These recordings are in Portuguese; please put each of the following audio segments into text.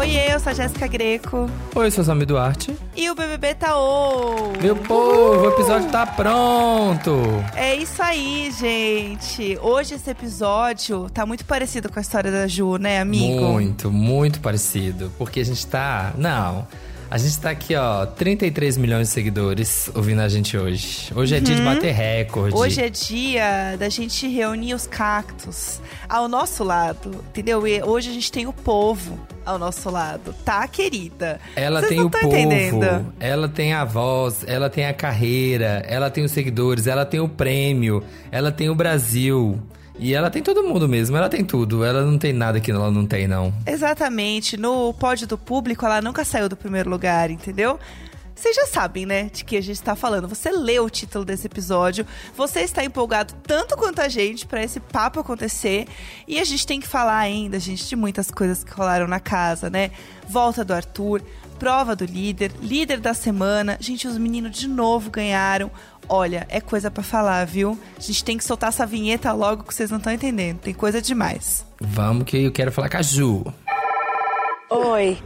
Oiê, eu sou a Jéssica Greco. Oi, eu sou o Samir Duarte. E o BBB tá on! Meu povo, o episódio tá pronto! É isso aí, gente. Hoje esse episódio tá muito parecido com a história da Ju, né, amigo? Muito, muito parecido. Porque a gente tá. Não. A gente tá aqui, ó, 33 milhões de seguidores ouvindo a gente hoje. Hoje é dia de bater recorde. Hoje é dia da gente reunir os cactos ao nosso lado, entendeu? E hoje a gente tem o povo ao nosso lado, tá, querida? Ela Vocês tem o povo, entendendo. ela tem a voz, ela tem a carreira, ela tem os seguidores, ela tem o prêmio, ela tem o Brasil. E ela tem todo mundo mesmo, ela tem tudo. Ela não tem nada que ela não tem, não. Exatamente. No pódio do público, ela nunca saiu do primeiro lugar, entendeu? Vocês já sabem, né, de que a gente tá falando. Você leu o título desse episódio, você está empolgado tanto quanto a gente pra esse papo acontecer. E a gente tem que falar ainda, gente, de muitas coisas que rolaram na casa, né? Volta do Arthur, prova do líder, líder da semana. Gente, os meninos de novo ganharam. Olha, é coisa pra falar, viu? A gente tem que soltar essa vinheta logo que vocês não estão entendendo. Tem coisa demais. Vamos que eu quero falar com a Ju. Oi.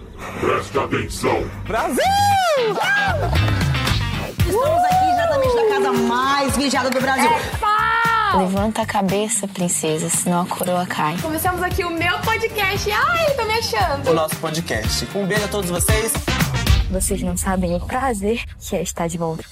Preste atenção. Estamos aqui diretamente da casa mais vigiada do Brasil. Levanta a cabeça, princesa, senão a coroa cai. Começamos aqui o meu podcast. Ai, tô me achando. o nosso podcast. Um beijo a todos vocês. Vocês não sabem o prazer que é estar de volta.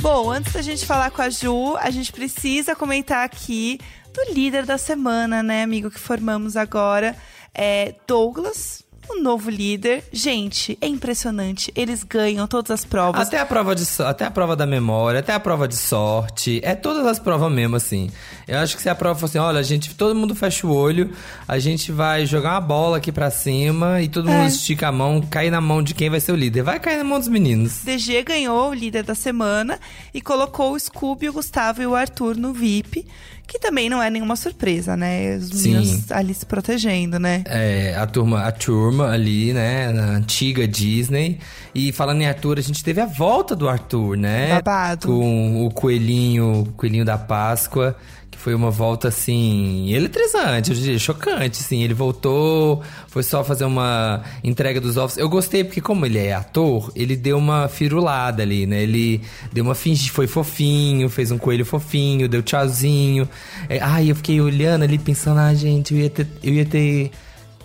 Bom, antes da gente falar com a Ju, a gente precisa comentar aqui do líder da semana, né, amigo, que formamos agora. É Douglas, o novo líder. Gente, é impressionante. Eles ganham todas as provas. Até a prova de até a prova da memória, até a prova de sorte, é todas as provas mesmo assim. Eu acho que se a prova fosse assim, olha, a gente, todo mundo fecha o olho, a gente vai jogar uma bola aqui pra cima e todo É. mundo estica a mão, cai na mão de quem vai ser o líder. Vai cair na mão dos meninos. DG ganhou o líder da semana e colocou o Scooby, o Gustavo e o Arthur no VIP, que também não é nenhuma surpresa, né? Os Sim. meninos ali se protegendo, né? É, a turma, a turma ali, né, na antiga Disney. E falando em Arthur, a gente teve a volta do Arthur, né? Babado. Com o coelhinho, o coelhinho da Páscoa, foi uma volta assim, eletrizante, eu diria, chocante, assim. Ele voltou, foi só fazer uma entrega dos ovos. Eu gostei porque como ele é ator, ele deu uma firulada ali, né? Ele deu uma finge, foi fofinho, fez um coelho fofinho, deu tchauzinho. É, ai, eu fiquei olhando ali pensando, ah, gente, eu ia ter, eu ia ter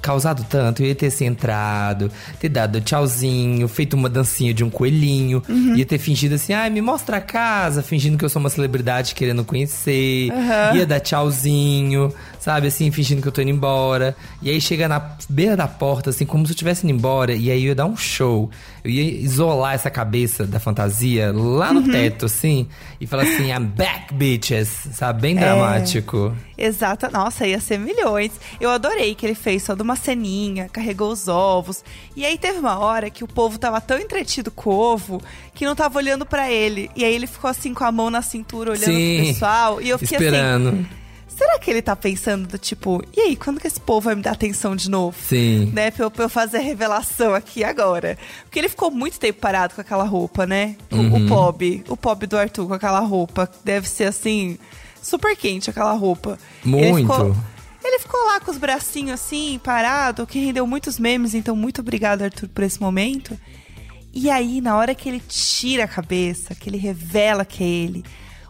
causado tanto, eu ia ter entrado, ter dado tchauzinho, feito uma dancinha de um coelhinho, ia ter fingido assim, ai, me mostra a casa, fingindo que eu sou uma celebridade querendo conhecer, ia dar tchauzinho, sabe, assim, fingindo que eu tô indo embora. E aí chega na beira da porta, assim, como se eu estivesse indo embora, e aí eu ia dar um show. Eu ia isolar essa cabeça da fantasia lá no teto, assim, e falar assim, I'm back, bitches, sabe, bem dramático. Exata, nossa, ia ser milhões. Eu adorei que ele fez toda uma ceninha, carregou os ovos. E aí teve uma hora que o povo tava tão entretido com o ovo que não tava olhando pra ele. E aí ele ficou assim com a mão na cintura olhando Sim, pro pessoal. E eu fiquei esperando. assim, será que ele tá pensando do tipo, e aí, quando que esse povo vai me dar atenção de novo? Sim. Né, pra eu, pra eu fazer a revelação aqui agora. Porque ele ficou muito tempo parado com aquela roupa, né? O, Uhum. o Pob, o Pob do Arthur com aquela roupa. Deve ser assim, super quente aquela roupa. Ele Muito. ficou, ele ficou lá com os bracinhos assim, parado, que rendeu muitos memes, então muito obrigado, Arthur, por esse momento. E aí, na hora que ele tira a cabeça, que ele revela que é ele,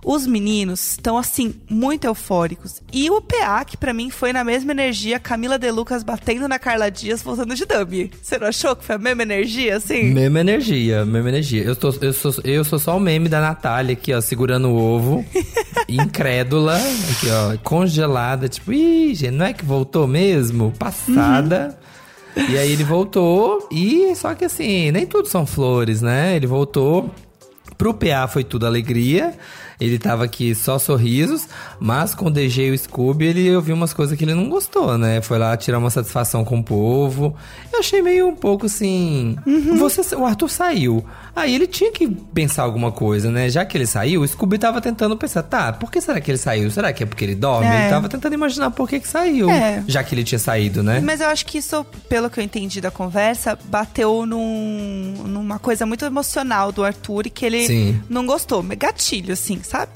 os meninos estão assim, muito eufóricos. E o PA, que pra mim foi na mesma energia, Camila De Lucas batendo na Carla Dias, voltando de dummy. Você não achou que foi a mesma energia, assim? Mesma energia, mesma energia. Eu, tô, eu, sou, eu sou só o meme da Natália aqui, ó, segurando o ovo. incrédula, aqui, ó, congelada. Tipo, ih, gente, não é que voltou mesmo? Passada. E aí ele voltou, e só que assim, nem tudo são flores, né? Ele voltou. Pro PA foi tudo alegria. Ele tava aqui só sorrisos, mas com o DG e o Scooby ele ouviu umas coisas que ele não gostou, né? Foi lá tirar uma satisfação com o povo. Eu achei meio um pouco assim. Você, o Arthur saiu. Aí ele tinha que pensar alguma coisa, né? Já que ele saiu, o Scooby tava tentando pensar, tá, por que será que ele saiu? Será que é porque ele dorme? É. Ele tava tentando imaginar por que, que saiu. É. Já que ele tinha saído, né? Mas eu acho que isso, pelo que eu entendi da conversa, bateu num, numa coisa muito emocional do Arthur e que ele Sim. não gostou. Gatilho, assim, sabe?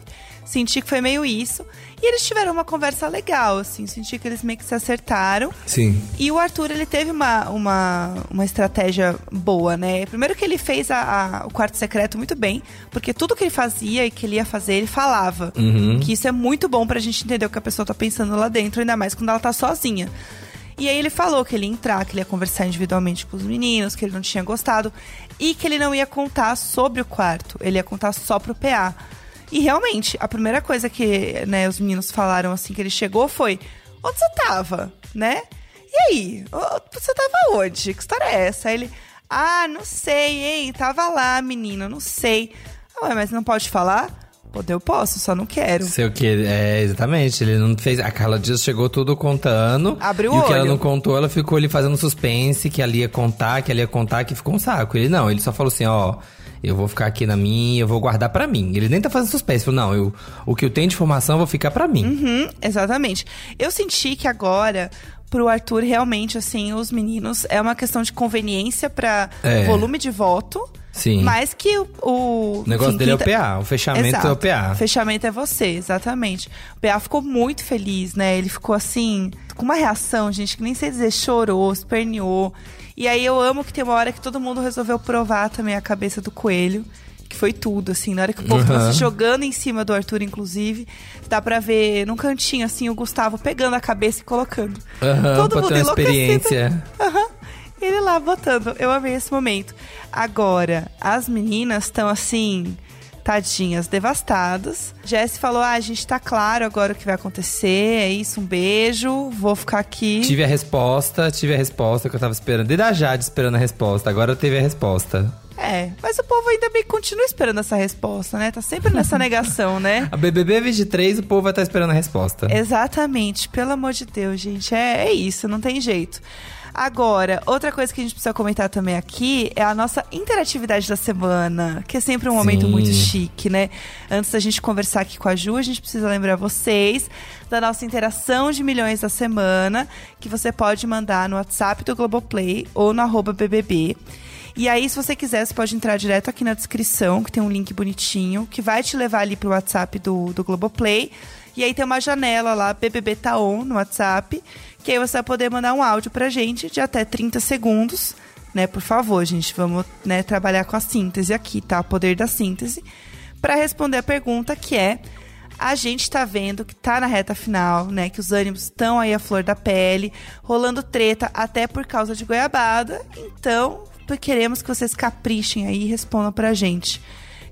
Senti que foi meio isso. E eles tiveram uma conversa legal, assim. Senti que eles meio que se acertaram. Sim. E o Arthur, ele teve uma, uma, uma estratégia boa, né? Primeiro que ele fez a, a- o quarto secreto muito bem, porque tudo que ele fazia e que ele ia fazer, ele falava. Uhum. Que isso é muito bom pra gente entender o que a pessoa tá pensando lá dentro, ainda mais quando ela tá sozinha. E aí ele falou que ele ia entrar, que ele ia conversar individualmente com os meninos, que ele não tinha gostado e que ele não ia contar sobre o quarto, ele ia contar só pro PA. E realmente, a primeira coisa que né, os meninos falaram assim que ele chegou foi: onde você tava? Né? E aí? Você tava onde? Que história é essa? Aí ele, ah, não sei, hein? Tava lá, menina, não sei. Ah, ué, mas não pode falar? Poder eu posso, só não quero. Sei o que, é, exatamente. Ele não fez. A Carla Dias chegou tudo contando. Abriu o E o que ela olho. não contou, ela ficou ali fazendo suspense, que ela ia contar, que ela ia contar, que ficou um saco. Ele não, ele só falou assim: ó, eu vou ficar aqui na minha, eu vou guardar pra mim. Ele nem tá fazendo suspense. Falou, não, eu, o que eu tenho de informação eu vou ficar pra mim. Uhum, exatamente. Eu senti que agora, pro Arthur, realmente, assim, os meninos, é uma questão de conveniência pra É. volume de voto. Sim. Mais que o. O, negócio enfim, dele é o tá- PA, o fechamento Exato. é o PA. O fechamento é você, exatamente. O PA ficou muito feliz, né? Ele ficou assim, com uma reação, gente, que nem sei dizer, chorou, esperneou. E aí eu amo que tem uma hora que todo mundo resolveu provar também a cabeça do coelho. Que foi tudo, assim. Na hora que o povo tava Uhum. se jogando em cima do Arthur, inclusive, dá pra ver num cantinho, assim, o Gustavo pegando a cabeça e colocando. Aham, todo mundo enlouquecido. experiência. Aham. Ele lá botando. Eu amei esse momento. Agora, as meninas estão assim, tadinhas, devastadas. Jess falou: ah, a gente tá claro agora o que vai acontecer. É isso, um beijo. Vou ficar aqui. Tive a resposta, tive a resposta que eu tava esperando. Desde a Jade esperando a resposta. Agora eu teve a resposta. É, mas o povo ainda bem continua esperando essa resposta, né? Tá sempre nessa negação, né? A BBB 23, o povo vai estar esperando a resposta. Exatamente, pelo amor de Deus, gente. É, é isso, não tem jeito. Agora, outra coisa que a gente precisa comentar também aqui é a nossa interatividade da semana, que é sempre um momento Sim. muito chique, né? Antes da gente conversar aqui com a Ju, a gente precisa lembrar vocês da nossa interação de milhões da semana, que você pode mandar no WhatsApp do Globoplay ou no arroba BBB. E aí, se você quiser, você pode entrar direto aqui na descrição, que tem um link bonitinho, que vai te levar ali pro WhatsApp do, do Globoplay. E aí tem uma janela lá, BBB Tá On, no WhatsApp, que aí você vai poder mandar um áudio pra gente de até 30 segundos, né? Por favor, gente, vamos né, trabalhar com a síntese aqui, tá? O poder da síntese. Pra responder a pergunta que é... A gente tá vendo que tá na reta final, né? Que os ânimos estão aí à flor da pele, rolando treta até por causa de goiabada. Então, queremos que vocês caprichem aí e respondam pra gente.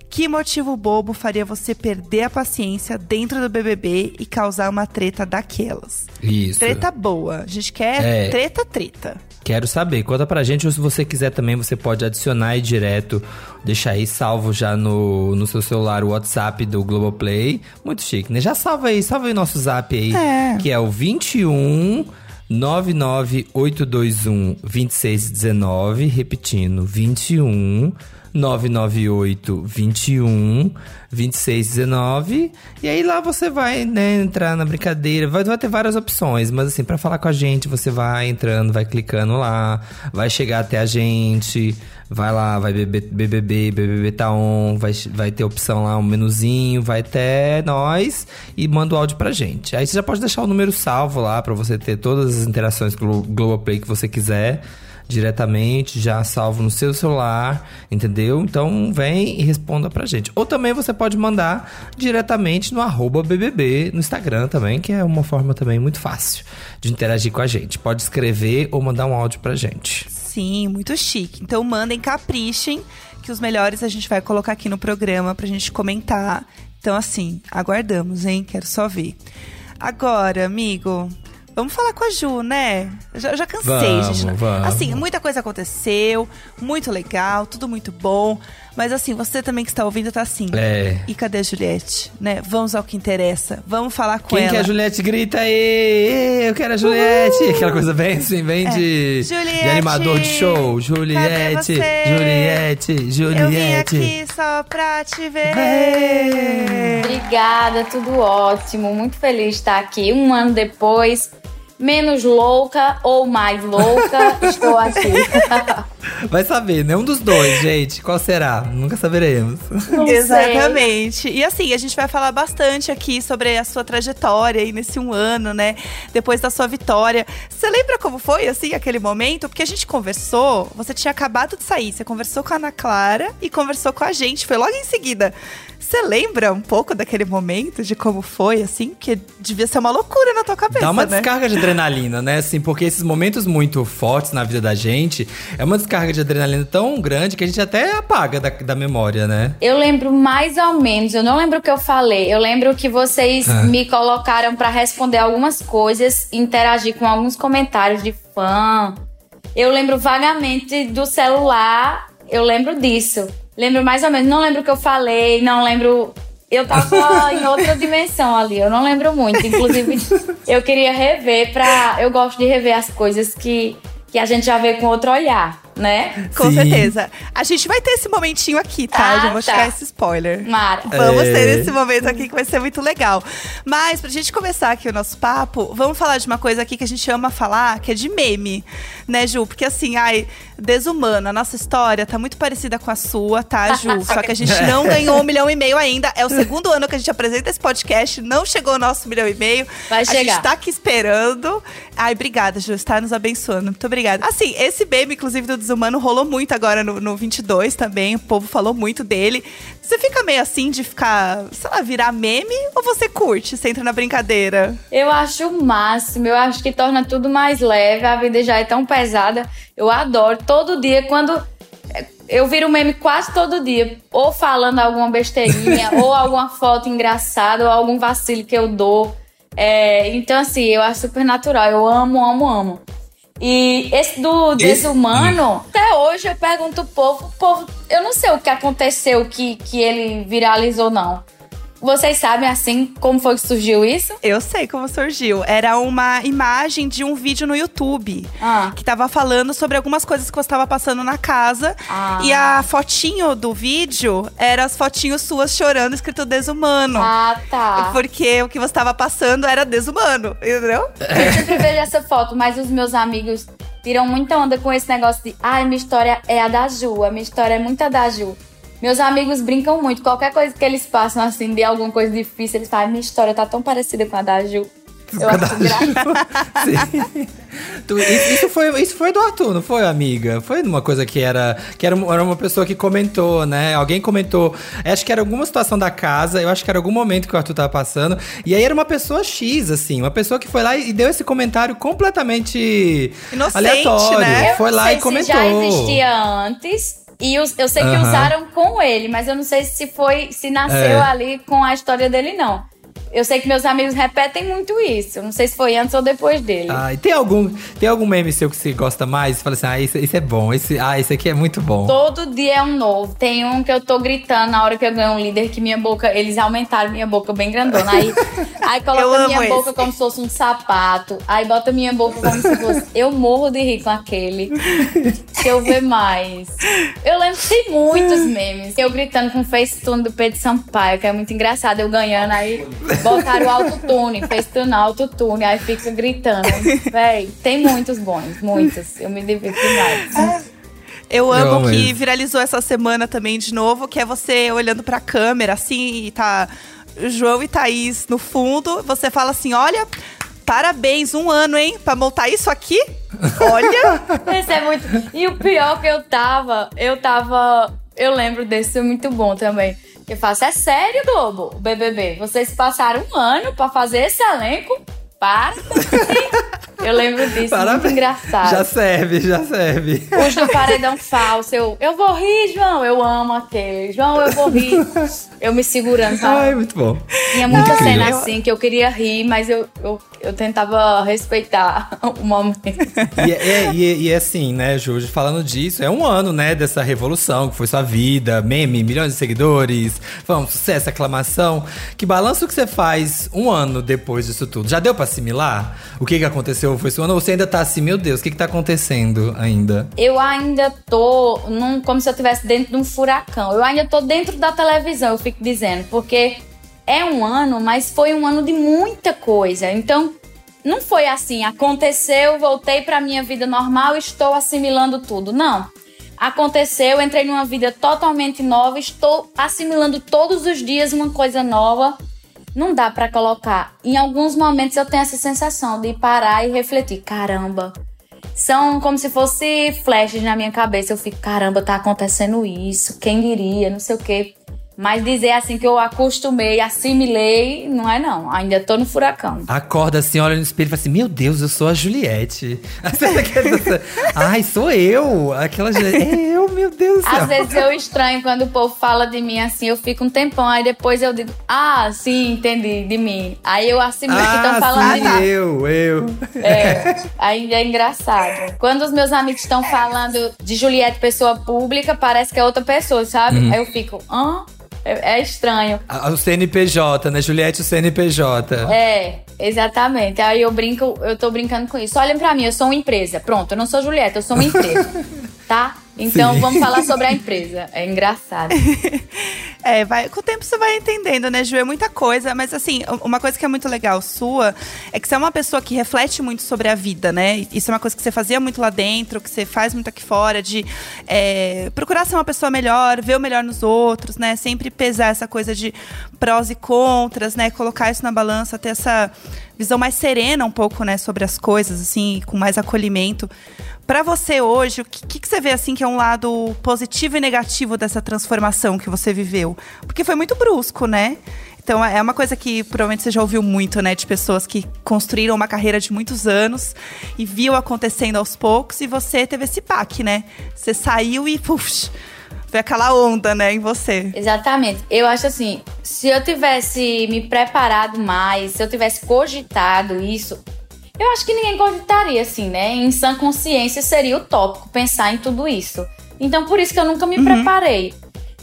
Que motivo bobo faria você perder a paciência dentro do BBB e causar uma treta daquelas? Isso. Treta boa. A gente quer É. treta, treta. Quero saber. Conta pra gente, ou se você quiser também, você pode adicionar aí direto, deixar aí salvo já no, no seu celular o WhatsApp do Globoplay. Muito chique, né? Já salva aí, salva aí nosso zap aí, É. que é o 21 99821 2619, repetindo, 21 998 21 2619 e aí lá você vai né, entrar na brincadeira. Vai, vai ter várias opções mas assim pra falar com a gente você vai entrando vai clicando lá vai chegar até a gente vai lá vai BBB BBB tá on vai, vai ter opção lá um menuzinho vai até nós e manda o áudio pra gente. Aí você já pode deixar o número salvo lá pra você ter todas as interações com o Globoplay que você quiser diretamente, já salvo no seu celular, entendeu? Então vem e responda pra gente. Ou também você pode mandar diretamente no arroba BBB no Instagram também, que é uma forma também muito fácil de interagir com a gente. Pode escrever ou mandar um áudio pra gente. Sim, muito chique. Então mandem, caprichem, que os melhores a gente vai colocar aqui no programa pra gente comentar. Então, assim, aguardamos, hein? Quero só ver. Agora, amigo, vamos falar com a Ju, né? Eu Já, já cansei, Vamos, gente. vamos. Assim, muita coisa aconteceu, muito legal, tudo muito bom. Mas assim, você também que está ouvindo tá assim. É. E cadê a Juliette? Né? Vamos ao que interessa. Vamos falar com Quem ela. que é a Juliette? Grita aí! Eu quero a Juliette! Aquela coisa bem assim, bem de, de É. Juliette! animador de show. Juliette! você? Juliette! Eu vim Juliette! aqui só pra te ver. Vem! Obrigada, tudo ótimo. Muito feliz de estar aqui um ano depois. Menos louca ou mais louca, estou aqui. Vai saber, nenhum dos dois, gente. Qual será? Nunca saberemos. Não sei. Exatamente. E assim, a gente vai falar bastante aqui sobre a sua trajetória aí nesse um ano, né? Depois da sua vitória. Você lembra como foi, assim, aquele momento? Porque a gente conversou, você tinha acabado de sair, você conversou com a Ana Clara e conversou com a gente, foi logo em seguida. Você lembra um pouco daquele momento, de como foi, assim? Porque devia ser uma loucura na tua cabeça, Dá uma né? descarga de adrenalina, né? Assim, porque esses momentos muito fortes na vida da gente é uma descarga de adrenalina tão grande que a gente até apaga da, da memória, né? Eu lembro mais ou menos, eu não lembro o que eu falei. Eu lembro que vocês Ah. me colocaram pra responder algumas coisas, interagir com alguns comentários de fã. Eu lembro vagamente do celular, eu lembro disso. Lembro mais ou menos, não lembro o que eu falei, não lembro. Eu tava em outra dimensão ali, eu não lembro muito. Inclusive, eu queria rever pra. Eu gosto de rever as coisas que, que a gente já vê com outro olhar, né? Com Sim. certeza. A gente vai ter esse momentinho aqui, tá? Ah, Já vou tá. chegar esse spoiler. Mara. Vamos É. ter esse momento aqui que vai ser muito legal. Mas pra gente começar aqui o nosso papo, vamos falar de uma coisa aqui que a gente ama falar, que é de meme, né, Ju? Porque assim, ai, desumano, a nossa história tá muito parecida com a sua, tá, Ju? Só que a gente não ganhou um milhão e meio ainda. É o segundo ano que a gente apresenta esse podcast, não chegou o nosso milhão e meio. Vai a chegar. gente tá aqui esperando. Ai, obrigada, Ju, está nos abençoando. Muito obrigada. Assim, esse meme, inclusive, do Desumano, rolou muito agora no, no 22 também. O povo falou muito dele. Você fica meio assim de ficar, sei lá, virar meme? Ou você curte? Você entra na brincadeira? Eu acho o máximo, eu acho que torna tudo mais leve, a vida já é tão pesada. Eu adoro todo dia quando eu viro meme quase todo dia, ou falando alguma besteirinha, ou alguma foto engraçada, ou algum vacilo que eu dou. É, então, assim, eu acho super natural. Eu amo, amo, amo. E esse do desumano, até hoje eu pergunto pro povo, o povo, eu não sei o que aconteceu que, que ele viralizou, não. Vocês sabem, assim, como foi que surgiu isso? Eu sei como surgiu. Era uma imagem de um vídeo no YouTube. Ah. Que tava falando sobre algumas coisas que você estava passando na casa. Ah. E a fotinho do vídeo era as fotinhos suas chorando, escrito desumano. Ah, tá. Porque o que você estava passando era desumano, entendeu? Eu sempre vejo essa foto, mas os meus amigos tiram muita onda com esse negócio de ai, minha história é a da Ju, a minha história é muito a da Ju. Meus amigos brincam muito, qualquer coisa que eles passam assim, de alguma coisa difícil, eles falam, minha história tá tão parecida com a da Ju. Eu acho. Tu- isso, foi, isso foi do Arthur, não foi, amiga? Foi uma coisa que era. Que era, uma- era uma pessoa que comentou, né? Alguém comentou. Acho que era alguma situação da casa, eu acho que era algum momento que o Arthur tava passando. E aí era uma pessoa X, assim, uma pessoa que foi lá e deu esse comentário completamente Inocente, aleatório. né? Foi eu não lá sei e comentou. se já existia antes. E os- eu sei que usaram com ele, mas eu não sei se foi, se nasceu É. ali com a história dele, não. Eu sei que meus amigos repetem muito isso. Não sei se foi antes ou depois dele. Ah, e tem algum, tem algum meme seu que você gosta mais? Você fala assim, ah, esse, esse é bom, esse, ah, esse aqui é muito bom. Todo dia é um novo. Tem um que eu tô gritando na hora que eu ganho um líder, que minha boca, eles aumentaram minha boca bem grandona. Aí, aí coloca minha esse. boca como se fosse um sapato. Aí bota minha boca como se fosse. Eu morro de rir com aquele. Deixa eu ver mais. Eu lembro que tem muitos memes. Eu gritando com o Facetune do Pedro Sampaio, que é muito engraçado. Eu ganhando, aí botaram o autotune, Facetune autotune, aí fica gritando. Véi, tem muitos bons, muitos. Eu me divirto demais. Eu amo que viralizou essa semana também de novo, que é você olhando pra câmera, assim, e tá João e Thaís no fundo. Você fala assim: olha, parabéns, um ano, hein? Pra montar isso aqui. Olha. Esse é muito. E o pior que eu tava, eu tava. Eu lembro desse, é muito bom também. Eu faço, é sério, Globo, o BBB? Vocês passaram um ano pra fazer esse elenco? Para. Eu lembro disso, muito engraçado. Já serve, já serve. Os do paredão falso, eu, eu vou rir, João. Eu amo aquele. João, eu vou rir. Eu me segurando. Tá? Ai, muito bom. Tinha muita cena assim que eu queria rir, mas eu, eu, eu tentava respeitar o momento. E, é- e, e assim, né, Júlio, falando disso, é um ano, né, dessa revolução que foi sua vida, meme, milhões de seguidores, vamos, sucesso, aclamação. Que balanço que você faz um ano depois disso tudo? Já deu pra assimilar? O que que aconteceu foi ano? Ou você ainda tá assim, meu Deus, o que que tá acontecendo ainda? Eu ainda tô num, como se eu estivesse dentro de um furacão. Eu ainda tô dentro da televisão, eu fico dizendo, porque é um ano, mas foi um ano de muita coisa. Então, não foi assim, aconteceu, voltei para minha vida normal, estou assimilando tudo. Não. Aconteceu, entrei numa vida totalmente nova, estou assimilando todos os dias uma coisa nova. Não dá para colocar. Em alguns momentos eu tenho essa sensação de parar e refletir, caramba, são como se fosse flashes na minha cabeça. Eu fico, caramba, tá acontecendo isso, quem diria, não sei o quê. Mas dizer assim que eu acostumei, assimilei, não é não. Ainda tô no furacão. Acorda assim, olha no espelho e fala assim: Meu Deus, eu sou a Juliette. Ai, sou eu. Aquela Juliette. É eu, meu Deus do céu. Às vezes eu estranho quando o povo fala de mim assim, eu fico um tempão, aí depois eu digo, ah, sim, entendi, de mim. Aí eu assimilo ah, que estão falando sim, de mim. Eu, eu. É, aí é engraçado. Quando os meus amigos estão falando de Juliette, pessoa pública, parece que é outra pessoa, sabe? Uhum. Aí eu fico, hã? É, é estranho. O CNPJ, né? Juliette, o CNPJ. É, exatamente. Aí eu brinco, eu tô brincando com isso. Olhem pra mim, eu sou uma empresa. Pronto, eu não sou Juliette, eu sou uma empresa. tá? Então Sim. vamos falar sobre a empresa. É engraçado. É, vai, com o tempo você vai entendendo, né, Ju? É muita coisa, mas assim, uma coisa que é muito legal sua é que você é uma pessoa que reflete muito sobre a vida, né? Isso é uma coisa que você fazia muito lá dentro, que você faz muito aqui fora, de é, procurar ser uma pessoa melhor, ver o melhor nos outros, né? Sempre pesar essa coisa de prós e contras, né? Colocar isso na balança, ter essa visão mais serena um pouco, né, sobre as coisas, assim, com mais acolhimento. Pra você hoje, o que, que, que você vê assim que é um lado positivo e negativo dessa transformação que você viveu? Porque foi muito brusco, né? Então é uma coisa que provavelmente você já ouviu muito, né? De pessoas que construíram uma carreira de muitos anos e viu acontecendo aos poucos, e você teve esse pack, né? Você saiu e, puf, foi aquela onda, né, em você. Exatamente. Eu acho assim, se eu tivesse me preparado mais, se eu tivesse cogitado isso, eu acho que ninguém cogitaria, assim, né? Em sã consciência seria utópico pensar em tudo isso. Então, por isso que eu nunca me preparei.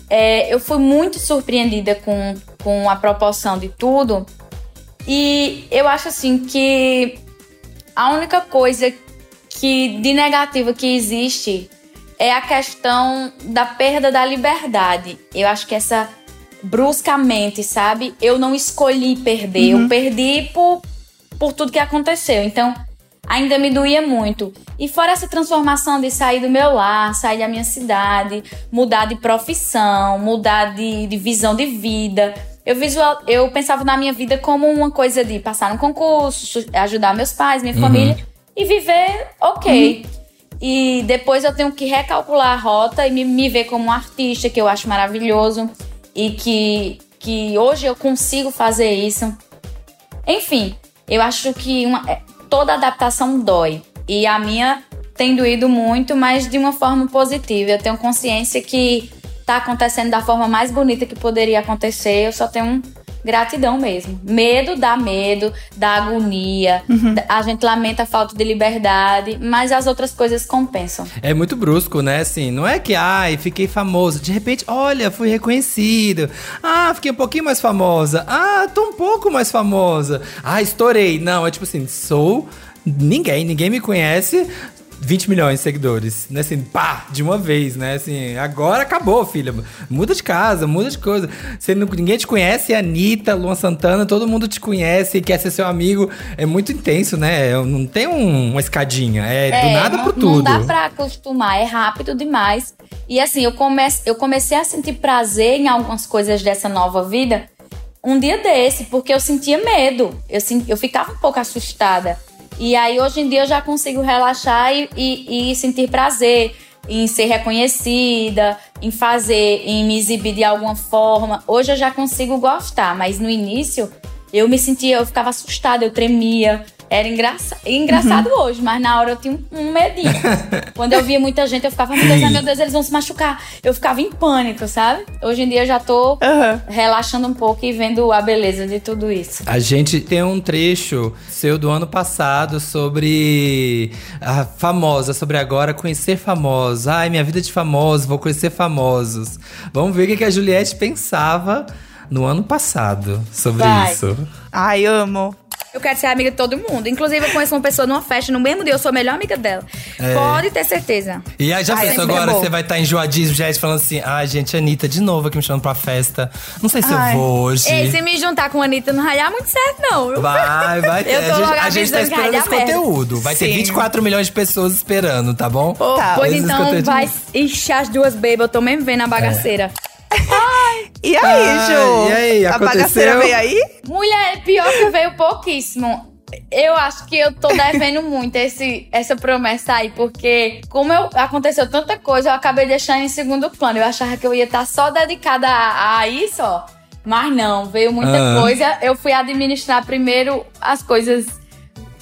É, eu fui muito surpreendida com, com a proporção de tudo. E eu acho, assim, que a única coisa que de negativa que existe é a questão da perda da liberdade. Eu acho que essa bruscamente, sabe? Eu não escolhi perder, eu perdi por, por tudo que aconteceu. Então, ainda me doía muito. E fora essa transformação de sair do meu lar, sair da minha cidade, mudar de profissão, mudar de, de visão de vida. Eu, visual, eu pensava na minha vida como uma coisa de passar no concurso, ajudar meus pais, minha família e viver ok. E depois eu tenho que recalcular a rota e me, me ver como um artista, que eu acho maravilhoso. E que, que hoje eu consigo fazer isso. Enfim, eu acho que uma, é, toda adaptação dói. E a minha tem doído muito, mas de uma forma positiva. Eu tenho consciência que tá acontecendo da forma mais bonita que poderia acontecer. Eu só tenho gratidão mesmo. Medo dá medo, dá agonia. A gente lamenta a falta de liberdade, mas as outras coisas compensam. É muito brusco, né? Assim, não é que, ai, fiquei famoso. De repente, olha, fui reconhecido. Ah, fiquei um pouquinho mais famosa. Ah, tô um pouco mais famosa. Ah, estourei. Não, é tipo assim, sou ninguém, ninguém me conhece. 20 milhões de seguidores, né? Assim, pá, de uma vez, né? Assim, agora acabou, filha. Muda de casa, muda de coisa. Você não, ninguém te conhece, a Anitta, Luan Santana, todo mundo te conhece, quer ser seu amigo. É muito intenso, né? Não tem um- uma escadinha. É, do nada não, pro tudo. Não dá pra acostumar, é rápido demais. E assim, eu, come, eu comecei a sentir prazer em algumas coisas dessa nova vida um dia desse, porque eu sentia medo. Eu, eu ficava um pouco assustada. E aí, hoje em dia, eu já consigo relaxar e, e- e sentir prazer em ser reconhecida, em fazer, em me exibir de alguma forma. Hoje eu já consigo gostar, mas no início eu me sentia, eu ficava assustada, eu tremia. Era engraça engraçado hoje, mas na hora eu tinha um, medinho. Quando eu via muita gente, eu ficava, meu Deus, ai, meu Deus, eles vão se machucar. Eu ficava em pânico, sabe? Hoje em dia eu já tô Aham. relaxando um pouco e vendo a beleza de tudo isso. A gente tem um trecho seu do ano passado sobre a famosa, sobre agora conhecer famosos. Ai, minha vida de famoso, vou conhecer famosos. Vamos ver o que que a Juliette pensava no ano passado sobre Vai. isso. Ai, amo. Eu quero ser amiga de todo mundo. Inclusive, eu conheço uma pessoa numa festa no mesmo dia, eu sou a melhor amiga dela. Pode ter certeza. E aí já Ai, pensou é agora, bom. você vai estar enjoadíssimo, já falando assim, ai gente, Anitta de novo aqui me chamando pra festa. Não sei se Ai. eu vou hoje. Ei, se me juntar com a Anitta não vai dar muito certo, não. Vai, vai ter. Eu tô a logo gente, a gente tá esperando esse conteúdo. Vai ter Sim. 24 milhões de pessoas esperando, tá bom? Pô, Tá. Pois Esses então conteúdos- vai. Ixi, as duas baby, eu tô mesmo vendo a bagaceira. E aí, Ai, Ju? e aí, a aconteceu? bagaceira veio aí? Mulher, pior que veio pouquíssimo. Eu acho que eu tô devendo muito esse, essa promessa aí, porque como eu, aconteceu tanta coisa, eu acabei deixando em segundo plano. Eu achava que eu ia estar só dedicada a, a isso, ó. Mas não, veio muita Ah. coisa. Eu fui administrar primeiro as coisas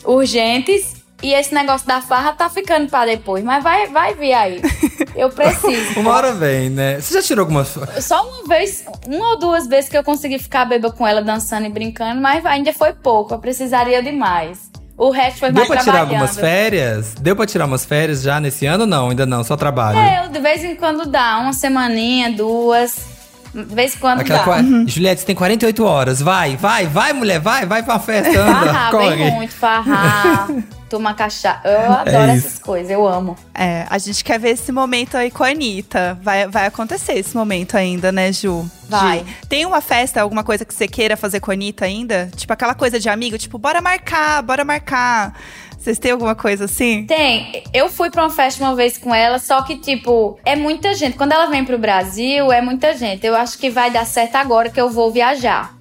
urgentes e esse negócio da farra tá ficando pra depois. Mas vai, vai vir aí. Eu preciso. Uma hora vem, né? Você já tirou algumas fotos? Só uma vez, uma ou duas vezes que eu consegui ficar beba com ela dançando e brincando, mas ainda foi pouco, eu precisaria de mais. O resto foi Deu mais pra tirar algumas férias? Deu pra tirar umas férias já nesse ano? Não, ainda não, só trabalho. É, eu de vez em quando dá, uma semaninha, duas. De vez em quando Aquela dá. qua- Juliette, você tem 48 horas. Vai, vai, vai, mulher, vai, vai pra festa. Anda, Farrar, corre. bem muito, farrar, tomar cachaça. Eu adoro É essas coisas, eu amo. É, a gente quer ver esse momento aí com a Anitta. Vai, vai acontecer esse momento ainda, né, Ju? Vai. De- Tem uma festa, alguma coisa que você queira fazer com a Anitta ainda? Tipo aquela coisa de amigo, tipo, bora marcar, bora marcar. Vocês têm alguma coisa assim? Tem. Eu fui pra uma festa uma vez com ela, só que, tipo, é muita gente. Quando ela vem pro Brasil, é muita gente. Eu acho que vai dar certo agora que eu vou viajar.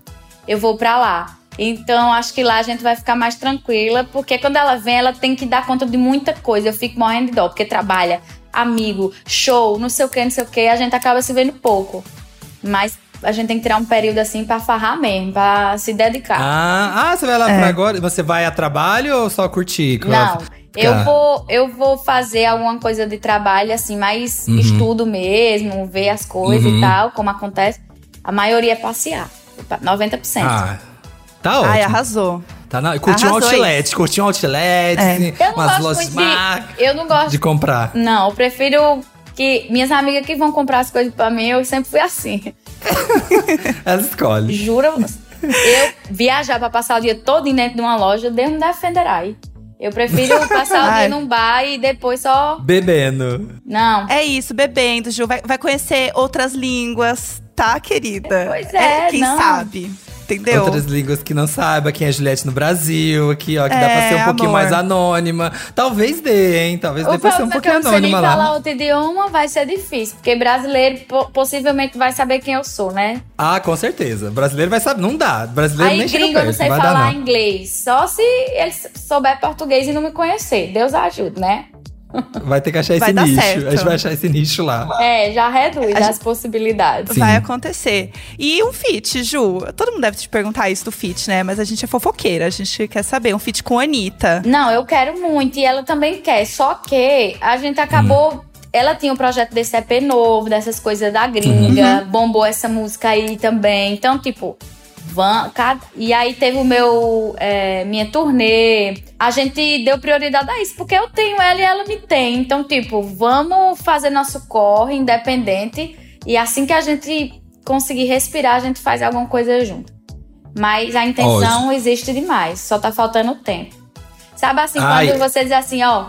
Eu vou pra lá. Então, acho que lá a gente vai ficar mais tranquila, porque quando ela vem, ela tem que dar conta de muita coisa. Eu fico morrendo de dó, porque trabalha, amigo, show, não sei o que, não sei o que, a gente acaba se vendo pouco. Mas a gente tem que tirar um período assim pra farrar mesmo, pra se dedicar. Ah, ah, você vai lá pra agora? Você vai a trabalho ou só curtir? Não, eu vou, eu vou fazer alguma coisa de trabalho, assim, mais estudo mesmo, ver as coisas Uhum. e tal, como acontece. A maioria é passear, 90%. Ah, tá ótimo. Ai, arrasou. Tá na... Curtir um outlet, curtir um outlet, É. assim, eu não umas gosto lojas de... Eu não gosto... de comprar. Não, eu prefiro que minhas amigas que vão comprar as coisas pra mim, eu sempre fui assim. Elas escolhem. Juro. eu viajar pra passar o dia todo dentro de uma loja, Deus me defenderá aí. Eu prefiro passar o dia num bar e depois só... Bebendo. Não. É isso, bebendo, Ju. Vai, vai conhecer outras línguas, tá, querida? Pois é, Quem não. sabe? Entendeu? Outras línguas que não saiba quem é Juliette no Brasil, aqui, ó, que dá pra É, ser um pouquinho amor. mais anônima. Talvez dê, hein? Talvez dê pra ser um é pouquinho anônima lá. falar outro idioma, vai ser difícil. Porque brasileiro po- possivelmente vai saber quem eu sou, né? Ah, com certeza. Brasileiro vai saber. Não dá. Brasileiro Aí nem chega gringo eu não perto. sei vai dar, falar não. inglês. Só se ele souber português e não me conhecer. Deus ajude, né? Vai ter que achar Vai esse nicho. certo. A gente vai achar esse nicho lá. É, já reduz A as possibilidades. Sim. Vai acontecer. E um feat, Ju. Todo mundo deve te perguntar isso do feat, né? Mas a gente é fofoqueira, a gente quer saber. Um feat com a Anitta. Não, eu quero muito e ela também quer. Só que a gente acabou. Ela tinha um projeto desse EP novo, dessas coisas da gringa. Bombou essa música aí também. Então, tipo, van, e aí teve o meu. é, minha turnê. A gente deu prioridade a isso, porque eu tenho ela e ela me tem. Então, tipo, vamos fazer nosso corre independente. E assim que a gente conseguir respirar, a gente faz alguma coisa junto. Mas a intenção existe demais, só tá faltando tempo. Sabe assim, Ai. quando você diz assim, ó,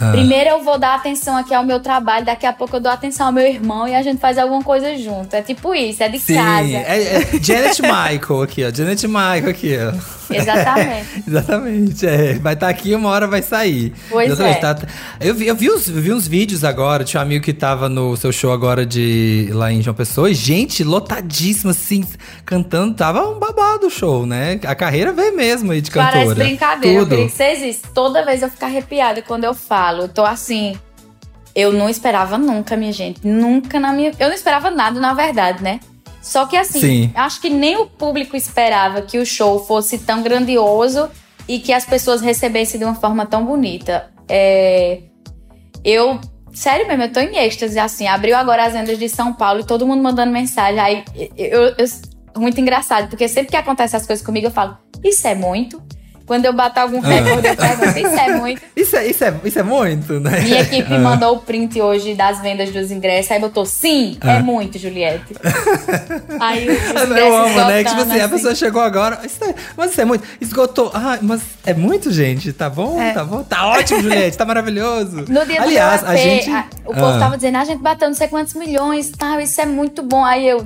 Ah. primeiro eu vou dar atenção aqui ao meu trabalho, daqui a pouco eu dou atenção ao meu irmão e a gente faz alguma coisa junto. É tipo isso, é de Sim, casa. é, é Janet Michael aqui, ó. Janet Michael aqui, ó. Exatamente. Exatamente, é. Vai estar aqui uma hora vai sair. Pois Exatamente, é. tá- eu, vi, eu, vi uns, eu vi uns vídeos agora, tinha um amigo que tava no seu show agora de lá em João Pessoa, e gente, lotadíssima, assim, cantando, tava um babado o show, né? A carreira veio mesmo aí de cantora. Parece brincadeira. Eu Tudo. queria que vocês. Toda vez eu fico arrepiada quando eu falo. Eu tô assim. Eu não esperava nunca, minha gente. Nunca na minha. Eu não esperava nada, na verdade, né? Só que assim, Sim. acho que nem o público esperava que o show fosse tão grandioso e que as pessoas recebessem de uma forma tão bonita. É, Eu, sério mesmo, eu tô em êxtase, assim. Abriu agora as vendas de São Paulo e todo mundo mandando mensagem. Aí, eu, eu- muito engraçado, porque sempre que acontece essas coisas comigo, eu falo, isso é muito. Quando eu bato algum recorde, eu pergunto, isso é muito? Isso é, isso, é, isso é muito, né? Minha equipe Ah. mandou o print hoje das vendas dos ingressos, aí botou, sim, é muito, Juliette. aí os Eu amo, né? Que, tipo esgotando, assim, a assim. pessoa chegou agora. Isso é- mas isso é muito. Esgotou. Ah, mas é muito, gente. Tá bom? É. Tá bom? Tá ótimo, Juliette. Tá maravilhoso. No dia Aliás, do a gente. a- o povo Ah. tava dizendo, a gente bateu não sei quantos milhões e tal, isso é muito bom. Aí eu,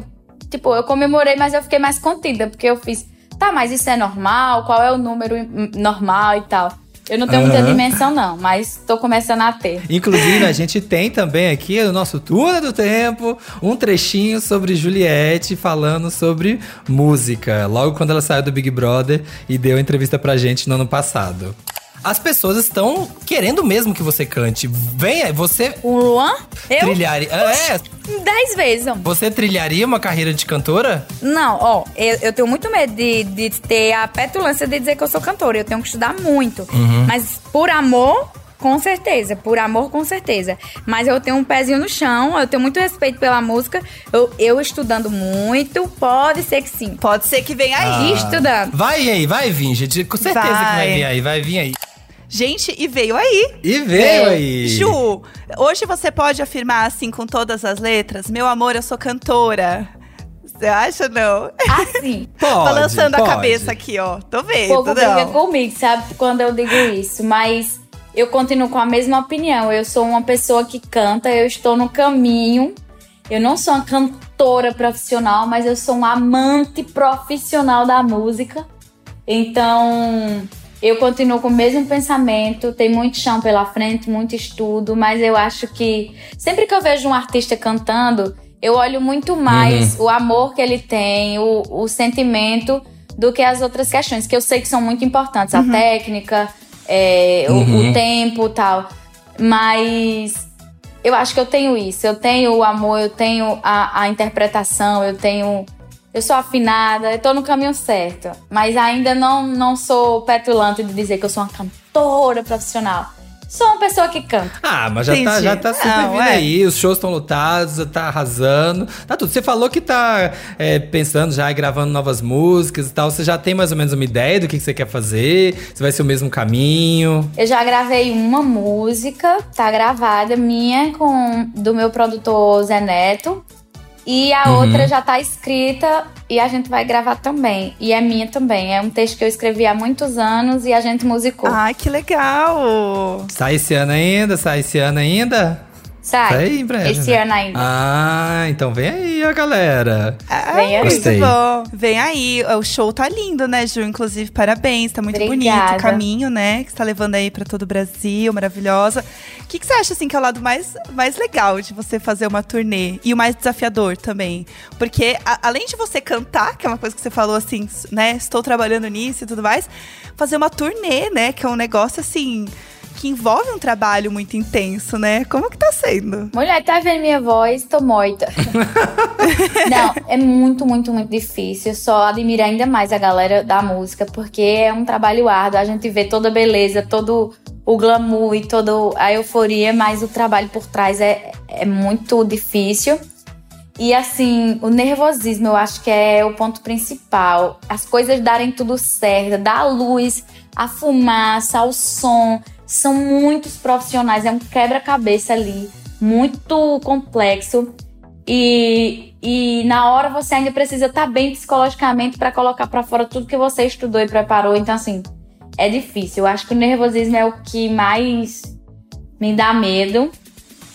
tipo, eu comemorei, mas eu fiquei mais contida, porque eu fiz, tá, mas isso é normal? Qual é o número normal e tal? Eu não tenho muita Aham. dimensão, não, mas tô começando a ter. Inclusive, a gente tem também aqui no nosso Túnel do Tempo um trechinho sobre Juliette falando sobre música. Logo quando ela saiu do Big Brother e deu entrevista pra gente no ano passado. As pessoas estão querendo mesmo que você cante. Venha, você O Luan? Eu? trilharia. É, Dez vezes, amor. você trilharia uma carreira de cantora? Não, ó, eu, eu tenho muito medo de, de ter a petulância de dizer que eu sou cantora. Eu tenho que estudar muito. Mas por amor, com certeza. Por amor, com certeza. Mas eu tenho um pezinho no chão, eu tenho muito respeito pela música. Eu, eu estudando muito, pode ser que sim. Pode ser que venha aí. Estudando. Vai aí, vai vir, gente. Com certeza que vai Vai. vir aí, vai vir aí. Gente, e veio aí. E veio aí. Ju, hoje você pode afirmar assim com todas as letras: Meu amor, eu sou cantora. Você acha não? Assim, Pode, Balançando a pode. cabeça aqui, ó. Tô o vendo, povo briga não. comigo, sabe? Quando eu digo isso, mas eu continuo com a mesma opinião. Eu sou uma pessoa que canta, eu estou no caminho. Eu não sou uma cantora profissional, mas eu sou uma amante profissional da música. Então, eu continuo com o mesmo pensamento. Tem muito chão pela frente, muito estudo, mas eu acho que sempre que eu vejo um artista cantando, eu olho muito mais o amor que ele tem, o, o sentimento, do que as outras questões, que eu sei que são muito importantes. A técnica, é, o- o, tempo tal. Mas eu acho que eu tenho isso. Eu tenho o amor, eu tenho a, a interpretação, eu tenho. Eu sou afinada, eu tô no caminho certo. Mas ainda não, não sou petulante de dizer que eu sou uma cantora profissional. Sou uma pessoa que canta. Ah, mas já tá, já tá super Não, vindo é. aí, os shows estão lotados, tá arrasando, tá tudo. Você falou que tá é, pensando já em gravando novas músicas e tal. Você já tem mais ou menos uma ideia do que, que você quer fazer? Se vai ser o mesmo caminho? Eu já gravei uma música, tá gravada, minha, com do meu produtor Zé Neto. E a outra já tá escrita e a gente vai gravar também. E é minha também. É um texto que eu escrevi há muitos anos e a gente musicou. Ai, que legal. Sai esse ano ainda? Sai esse ano ainda? Sai. Sai em breve. Esse né? ano ainda. Ah, então vem aí, ó, galera. Ah, Vem aí. muito Gostei. bom. Vem aí. O show tá lindo, né, Ju? Inclusive, parabéns. Tá muito Obrigada. bonito o caminho, né? Que você tá levando aí pra todo o Brasil. Maravilhosa. O que, que você acha, assim, que é o lado mais, mais legal de você fazer uma turnê? E o mais desafiador também? Porque, a- além de você cantar, que é uma coisa que você falou, assim, né? Estou trabalhando nisso e tudo mais. Fazer uma turnê, né? Que é um negócio, assim... Que envolve um trabalho muito intenso, né? Como que tá sendo? Mulher, tá vendo minha voz? Tô moita. Não, é muito, muito, muito difícil. Só admiro ainda mais a galera da música, porque é um trabalho árduo. A gente vê toda a beleza, todo o glamour e toda a euforia, mas o trabalho por trás é, é muito difícil. E assim, o nervosismo eu acho que é o ponto principal. As coisas darem tudo certo, dar luz, a fumaça, o som. São muitos profissionais, é um quebra-cabeça ali, muito complexo. E, e na hora você ainda precisa estar bem psicologicamente para colocar para fora tudo que você estudou e preparou. Então, assim, é difícil. Eu acho que o nervosismo é o que mais me dá medo.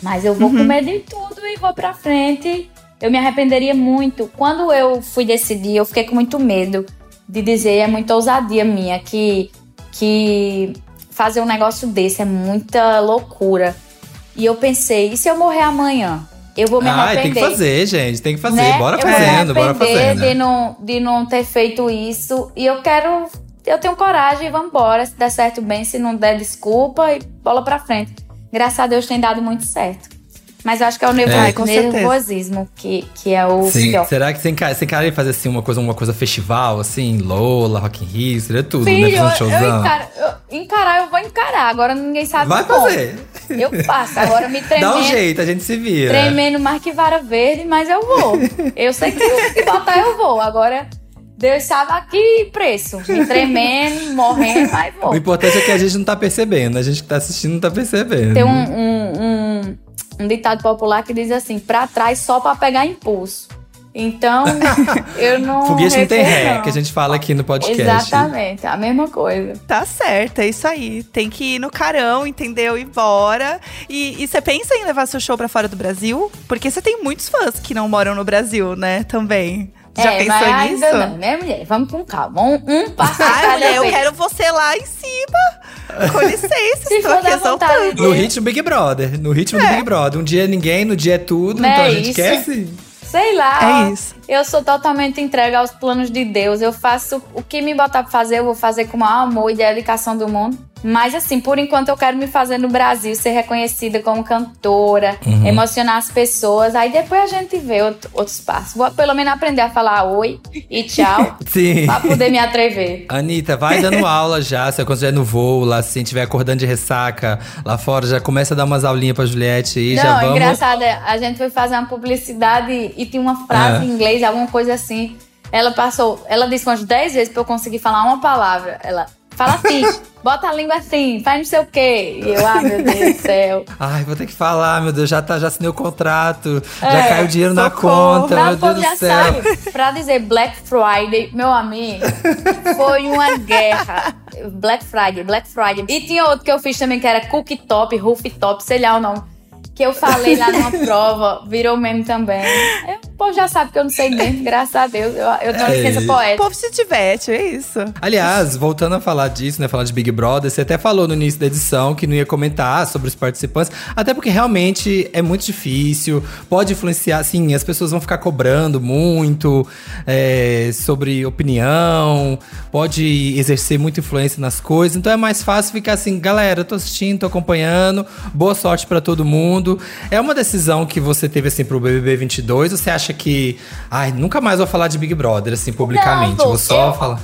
Mas eu vou com medo em tudo e vou pra frente. Eu me arrependeria muito. Quando eu fui decidir, eu fiquei com muito medo de dizer, é muita ousadia minha, que, que fazer um negócio desse é muita loucura. E eu pensei, e se eu morrer amanhã? Eu vou me Ah, arrepender. tem que fazer, gente. Tem que fazer. né? Bora eu fazendo, bora fazendo. De não, de não ter feito isso. E eu quero. Eu tenho coragem e vambora. Se der certo, bem. Se não der, desculpa e bola pra frente. Graças a Deus tem dado muito certo. Mas eu acho que é o nervo- É, nervosismo que, que é o Sim. pior. Será que você encara, você encara em fazer assim uma coisa, uma coisa festival, assim, Lola, Rock in Rio, seria tudo, Filho, né? Fazer um eu, eu eu- encarar, eu vou encarar. Agora ninguém sabe Vai como. fazer. Eu faço. Agora me tremendo. Dá um jeito, a gente se vira. Tremendo mais que vara verde, mas eu vou. Eu sei que se botar, eu vou. Agora, Deus sabe aqui preço. Me tremendo, morrendo, mas vou. O importante é que a gente não tá percebendo. A gente que tá assistindo não tá percebendo. Tem um, um, um, um ditado popular que diz assim: pra trás só pra pegar impulso. Então, eu não. Foguete não tem ré, não. que a gente fala aqui no podcast. Exatamente, a mesma coisa. Tá certo, é isso aí. Tem que ir no carão, entendeu? E bora. E e você pensa em levar seu show pra fora do Brasil? Porque você tem muitos fãs que não moram no Brasil, né? Também. Já é, pensou mas nisso? ainda não, né, mulher? Vamos com calma. Um, um passo Ai, cada mulher, eu vez. quero você lá em cima. Com licença, Se estou aqui exaltando. No ritmo Big Brother. No ritmo do Big Brother. Um dia é ninguém, no dia é tudo. Não então é a gente isso? quer sim. Sei lá. É isso. Eu sou totalmente entregue aos planos de Deus. Eu faço o que me botar pra fazer, eu vou fazer com o maior amor e dedicação do mundo. Mas assim, por enquanto eu quero me fazer no Brasil, ser reconhecida como cantora, Uhum. emocionar as pessoas. Aí depois a gente vê outro- outros passos. Vou pelo menos aprender a falar oi e tchau Sim. pra poder me atrever. Anitta, vai dando aula já. Se quando estiver no voo, lá, se estiver acordando de ressaca lá fora, já começa a dar umas aulinhas pra Juliette e já Não, vamos. engraçado, é, a gente foi fazer uma publicidade e, e tinha uma frase É. em inglês, alguma coisa assim. Ela passou, ela disse umas 10 vezes pra eu conseguir falar uma palavra. Ela fala assim, bota a língua assim, faz não sei o quê. E eu, ah, meu Deus do céu. Ai, vou ter que falar, meu Deus, já, tá, já assinei o contrato, É, já caiu dinheiro na conta, meu o Deus do céu. sabe, pra dizer Black Friday, meu amigo, foi uma guerra. Black Friday, Black Friday. E tinha outro que eu fiz também, que era Cookie Top, Rooftop, sei lá o nome. Que eu falei lá numa prova, virou meme também. Eu, o povo já sabe que eu não sei mesmo, graças a Deus. Eu, eu tenho uma É licença isso. O poética. povo se diverte, é isso. Aliás, voltando a falar disso, né? Falar de Big Brother, você até falou no início da edição que não ia comentar sobre os participantes, até porque realmente é muito difícil, pode influenciar, assim, as pessoas vão ficar cobrando muito é, sobre opinião, pode exercer muita influência nas coisas, então é mais fácil ficar assim, galera, tô assistindo, tô acompanhando, boa sorte pra todo mundo. É uma decisão que você teve, assim, pro BBB 22, ou você acha que, ai, nunca mais vou falar de Big Brother, assim, publicamente, Não, vou só eu- falar.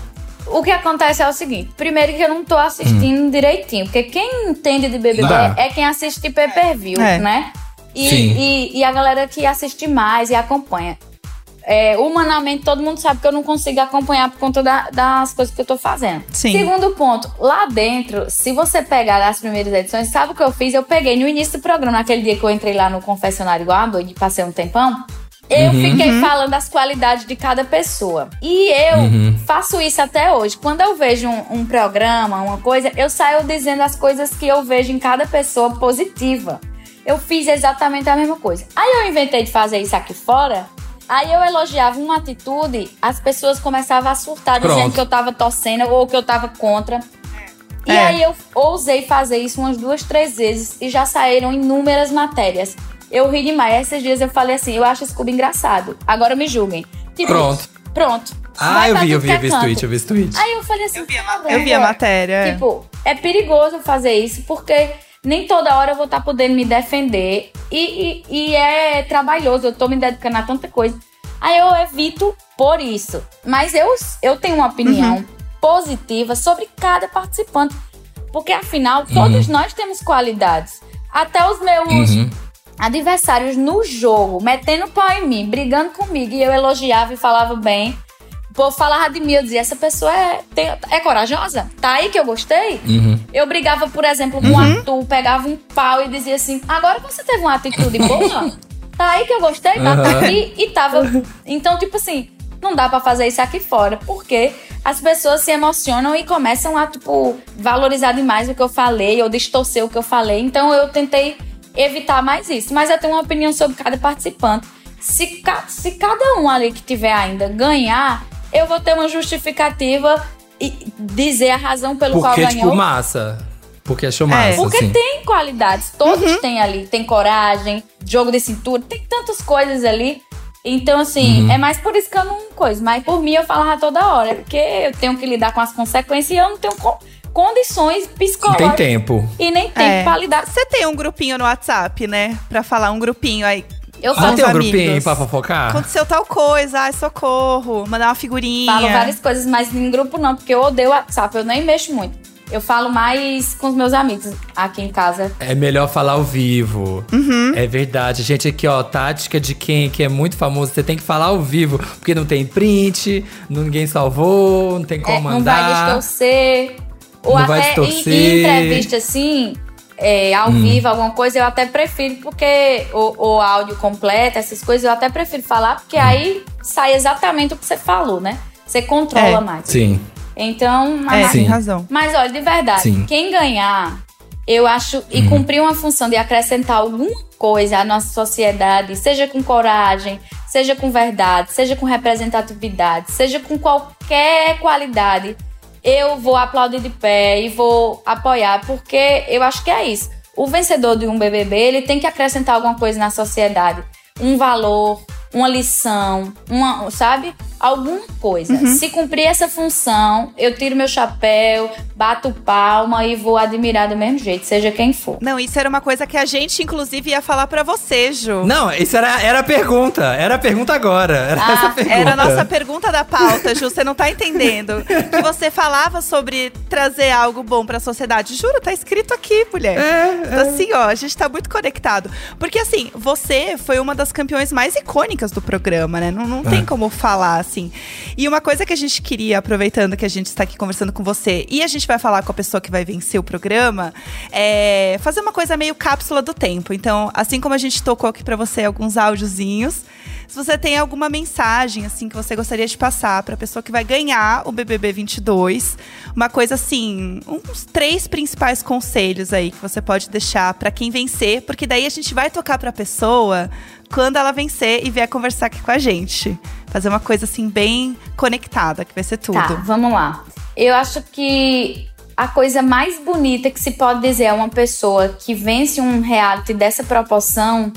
O que acontece é o seguinte: primeiro que eu não tô assistindo direitinho, porque quem entende de BBB Tá. é quem assiste pay per view, É. né? E, Sim. e, e a galera que assiste mais e acompanha. É, humanamente, todo mundo sabe que eu não consigo acompanhar por conta da- das coisas que eu tô fazendo. Sim. Segundo ponto, lá dentro, se você pegar as primeiras edições, sabe o que eu fiz? Eu peguei no início do programa, naquele dia que eu entrei lá no confessionário igual a doida e passei um tempão. Eu fiquei falando das qualidades de cada pessoa. E eu faço isso até hoje. Quando eu vejo um, um programa, uma coisa, eu saio dizendo as coisas que eu vejo em cada pessoa positiva. Eu fiz exatamente a mesma coisa. Aí eu inventei de fazer isso aqui fora. Aí eu elogiava uma atitude, as pessoas começavam a surtar, Pronto. dizendo que eu tava torcendo ou que eu tava contra. E É. aí eu ousei fazer isso umas duas, três vezes e já saíram inúmeras matérias. Eu ri demais. Esses dias eu falei assim, eu acho Scooby engraçado. Agora me julguem. Tipo, Pronto. Pronto. Ah, eu vi, eu vi, eu é vi esse tweet, eu vi esse tweet. Aí eu falei assim, Eu vi a matéria. é. Tipo, é perigoso fazer isso porque nem toda hora eu vou estar podendo me defender e, e, e é trabalhoso, eu tô me dedicando a tanta coisa. Aí eu evito por isso. Mas eu, eu tenho uma opinião positiva sobre cada participante. Porque afinal, todos nós temos qualidades. Até os meus Uhum. adversários no jogo, metendo pau em mim, brigando comigo, e eu elogiava e falava bem. Povo falava de mim, eu dizia, essa pessoa é, tem- é corajosa? Tá aí que eu gostei? Uhum. Eu brigava, por exemplo, com o Arthur, pegava um pau e dizia assim: agora você teve uma atitude boa? Tá aí que eu gostei, tá Aham. aqui e tava. Então, tipo assim, não dá pra fazer isso aqui fora, porque as pessoas se emocionam e começam a, tipo, valorizar demais o que eu falei, ou distorcer o que eu falei. Então eu tentei evitar mais isso. Mas eu tenho uma opinião sobre cada participante. Se, ca- se cada um ali que tiver ainda ganhar, eu vou ter uma justificativa e dizer a razão pelo qual Porque, ganhou. tipo, massa. Porque achou massa, Porque assim. tem qualidades, todos têm ali. Tem coragem, jogo de cintura, tem tantas coisas ali. Então, assim, Uhum. é mais por isso que eu não coisa. Mas por mim eu falava toda hora. Porque eu tenho que lidar com as consequências e eu não tenho co- condições Não psicológicas. tem tempo. E nem tempo É. pra lidar. Você tem um grupinho no WhatsApp, né? Pra falar um grupinho aí. Eu Ah, falo, tem um amigos. grupinho pra fofocar? Aconteceu tal coisa, ai, socorro. Mandar uma figurinha. falo várias coisas, mas em grupo não, porque eu odeio WhatsApp, eu nem mexo muito. Eu falo mais com os meus amigos aqui em casa. É melhor falar ao vivo. Uhum. É verdade. Gente, aqui, ó, tática de quem que é muito famoso, você tem que falar ao vivo. Porque não tem print, ninguém salvou, não tem como É, não vai mandar. distorcer. Ou Não vai até em- distorcer. em entrevista assim, é, ao Hum. vivo, alguma coisa, eu até prefiro, porque o, o áudio completo, essas coisas, eu até prefiro falar, porque aí sai exatamente o que você falou, né? Você controla É. mais. Sim. Então, É, mas, tem Sim. razão. mas olha, de verdade, Sim. quem ganhar, eu acho, e Hum. cumprir uma função de acrescentar alguma coisa à nossa sociedade, seja com coragem, seja com verdade, seja com representatividade, seja com qualquer qualidade, eu vou aplaudir de pé e vou apoiar, porque eu acho que é isso. O vencedor de um BBB, ele tem que acrescentar alguma coisa na sociedade. Um valor, uma lição, uma, sabe? Alguma coisa. Uhum. Se cumprir essa função, eu tiro meu chapéu, bato palma e vou admirar do mesmo jeito, seja quem for. Não, isso era uma coisa que a gente, inclusive, ia falar pra você, Ju. Não, isso era, era a pergunta. Era a pergunta agora. Era Ah, essa a pergunta. Era a nossa pergunta da pauta, Ju. Você não tá entendendo. Que você falava sobre trazer algo bom pra sociedade. Juro, tá escrito aqui, mulher. É, Assim, ó, a gente tá muito conectado. Porque, assim, você foi uma das campeões mais icônicas do programa, né? Não, não tem É. como falar, assim. E uma coisa que a gente queria, aproveitando que a gente está aqui conversando com você, e a gente vai falar com a pessoa que vai vencer o programa, é fazer uma coisa meio cápsula do tempo. Então, assim como a gente tocou aqui pra você alguns áudiozinhos, se você tem alguma mensagem assim que você gostaria de passar pra pessoa que vai ganhar o BBB 22, uma coisa assim, uns três principais conselhos aí que você pode deixar pra quem vencer, porque daí a gente vai tocar pra pessoa quando ela vencer e vier conversar aqui com a gente. Fazer uma coisa assim bem conectada, que vai ser tudo. Tá, vamos lá. Eu acho que a coisa mais bonita que se pode dizer a uma pessoa que vence um reality dessa proporção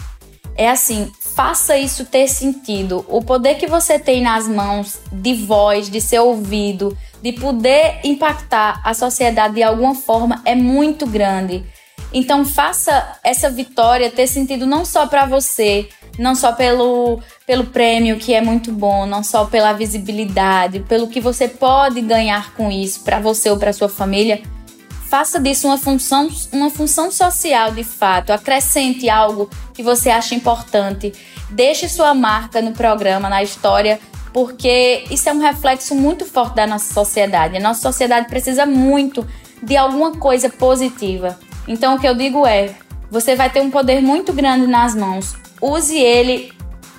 é assim, faça isso ter sentido. O poder que você tem nas mãos de voz, de ser ouvido, de poder impactar a sociedade de alguma forma é muito grande. Então faça essa vitória ter sentido não só para você, não só pelo, pelo prêmio que é muito bom, não só pela visibilidade, pelo que você pode ganhar com isso para você ou para sua família. Faça disso uma função, uma função social de fato. Acrescente algo que você acha importante. Deixe sua marca no programa, na história, porque isso é um reflexo muito forte da nossa sociedade. A nossa sociedade precisa muito de alguma coisa positiva. Então, o que eu digo é: você vai ter um poder muito grande nas mãos. Use ele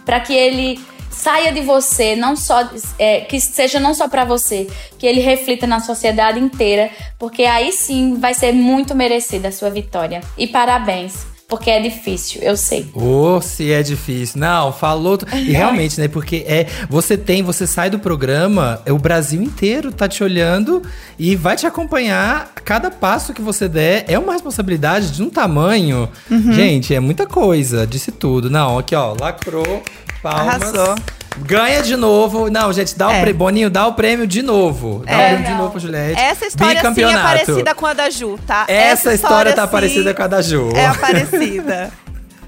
para que ele saia de você, não só é, que seja não só para você, que ele reflita na sociedade inteira, porque aí sim vai ser muito merecida a sua vitória. E parabéns, porque é difícil, eu sei. Ô, se é difícil. Não, falou. E realmente, né? Porque é, você tem, você sai do programa, é o Brasil inteiro tá te olhando e vai te acompanhar. Cada passo que você der é uma responsabilidade de um tamanho. Uhum. Gente, é muita coisa. Disse tudo. Não, aqui, ó, lacrou. Palmas. Arrasou. Ganha de novo. Não, gente, dá o É. prêmio. Boninho, dá o prêmio de novo. Dá É. o prêmio de novo pra Juliette. Essa história sim é parecida com a da Ju, tá? Essa, história tá sim, parecida com a da Ju. É parecida.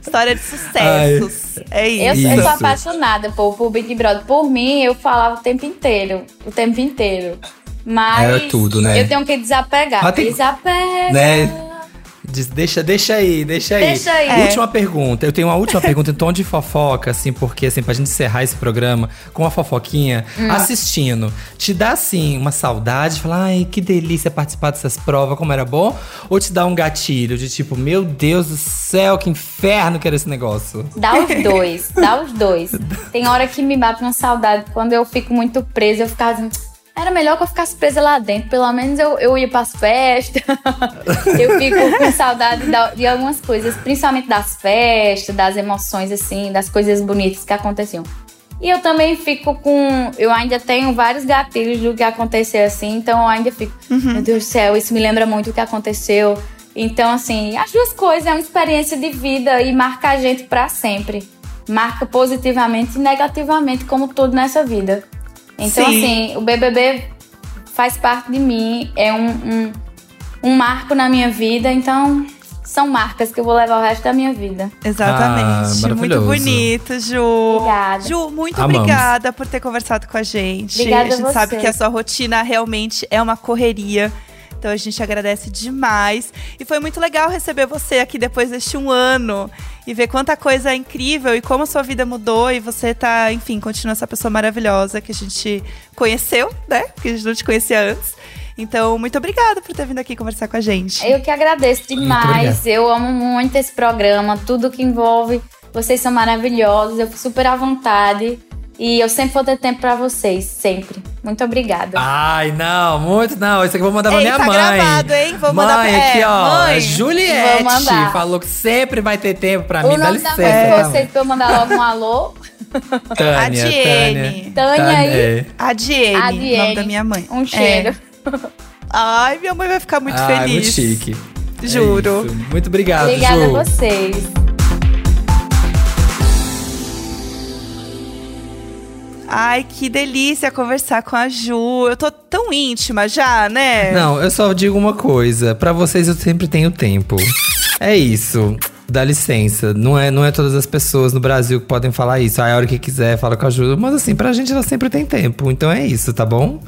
História de sucessos. É Eu, isso. eu sou apaixonada por, por Big Brother. Por mim, eu falava o tempo inteiro. O tempo inteiro. Mas É tudo, né? eu tenho que desapegar. Tem- Desapega. Né? Diz- deixa, deixa aí, deixa aí. Deixa aí. É. Última pergunta. Eu tenho uma última pergunta em tom de fofoca, assim, porque, assim, pra gente encerrar esse programa com uma fofoquinha, Hum. assistindo, te dá, assim, uma saudade, falar, ai, que delícia participar dessas provas, como era bom? Ou te dá um gatilho de tipo, meu Deus do céu, que inferno que era esse negócio? Dá os dois, dá os dois. Tem hora que me bate uma saudade. Quando eu fico muito presa, eu ficava assim. Era melhor que eu ficasse presa lá dentro. Pelo menos eu, eu ia pras festas. eu fico com saudade da- de algumas coisas, principalmente das festas, das emoções, assim, das coisas bonitas que aconteciam. E eu também fico com. Eu ainda tenho vários gatilhos do que aconteceu assim, então eu ainda fico. Meu Deus do céu, isso me lembra muito o que aconteceu. Então, assim, as duas coisas é uma experiência de vida e marca a gente pra sempre. Marca positivamente e negativamente, como tudo nessa vida. Então, Sim. assim, o BBB faz parte de mim, é um, um, um marco na minha vida, então são marcas que eu vou levar o resto da minha vida. Ah, Exatamente. muito maravilhoso. bonito, Ju. Obrigada. Ju, muito Amamos. obrigada por ter conversado com a gente. Obrigada a gente a sabe que a sua rotina realmente é uma correria. Então a gente agradece demais. E foi muito legal receber você aqui depois deste um ano e ver quanta coisa incrível e como a sua vida mudou e você tá, enfim, continua essa pessoa maravilhosa que a gente conheceu, né? Que a gente não te conhecia antes. Então, muito obrigada por ter vindo aqui conversar com a gente. Eu que agradeço demais. Eu amo muito esse programa, tudo que envolve. Vocês são maravilhosos, eu fico super à vontade. E eu sempre vou ter tempo pra vocês, sempre. Muito obrigada. Ai, não, muito não. Isso aqui eu vou mandar pra Ei, minha tá mãe. gravado, hein? Vou mãe, mandar pra- aqui, é, ó. mãe. Juliette Vou falou que sempre vai ter tempo pra o mim. Dá nome da licença. mãe de tá? vocês pra eu mandar logo um alô. Tânia, A Diene. Tânia aí. é. A Diene, A nome Diene. da minha mãe. Um cheiro. É. Ai, minha mãe vai ficar muito Ai, feliz. muito chique. É Juro. isso. Muito obrigado, Obrigada Ju. a vocês. Ai, que delícia conversar com a Ju. Eu tô tão íntima já, né? Não, eu só digo uma coisa. Pra vocês eu sempre tenho tempo. É isso. Dá licença. Não é, não é todas as pessoas no Brasil que podem falar isso. Ah, a hora que quiser, fala com a Ju. Mas assim, pra gente ela sempre tem tempo. Então é isso, tá bom?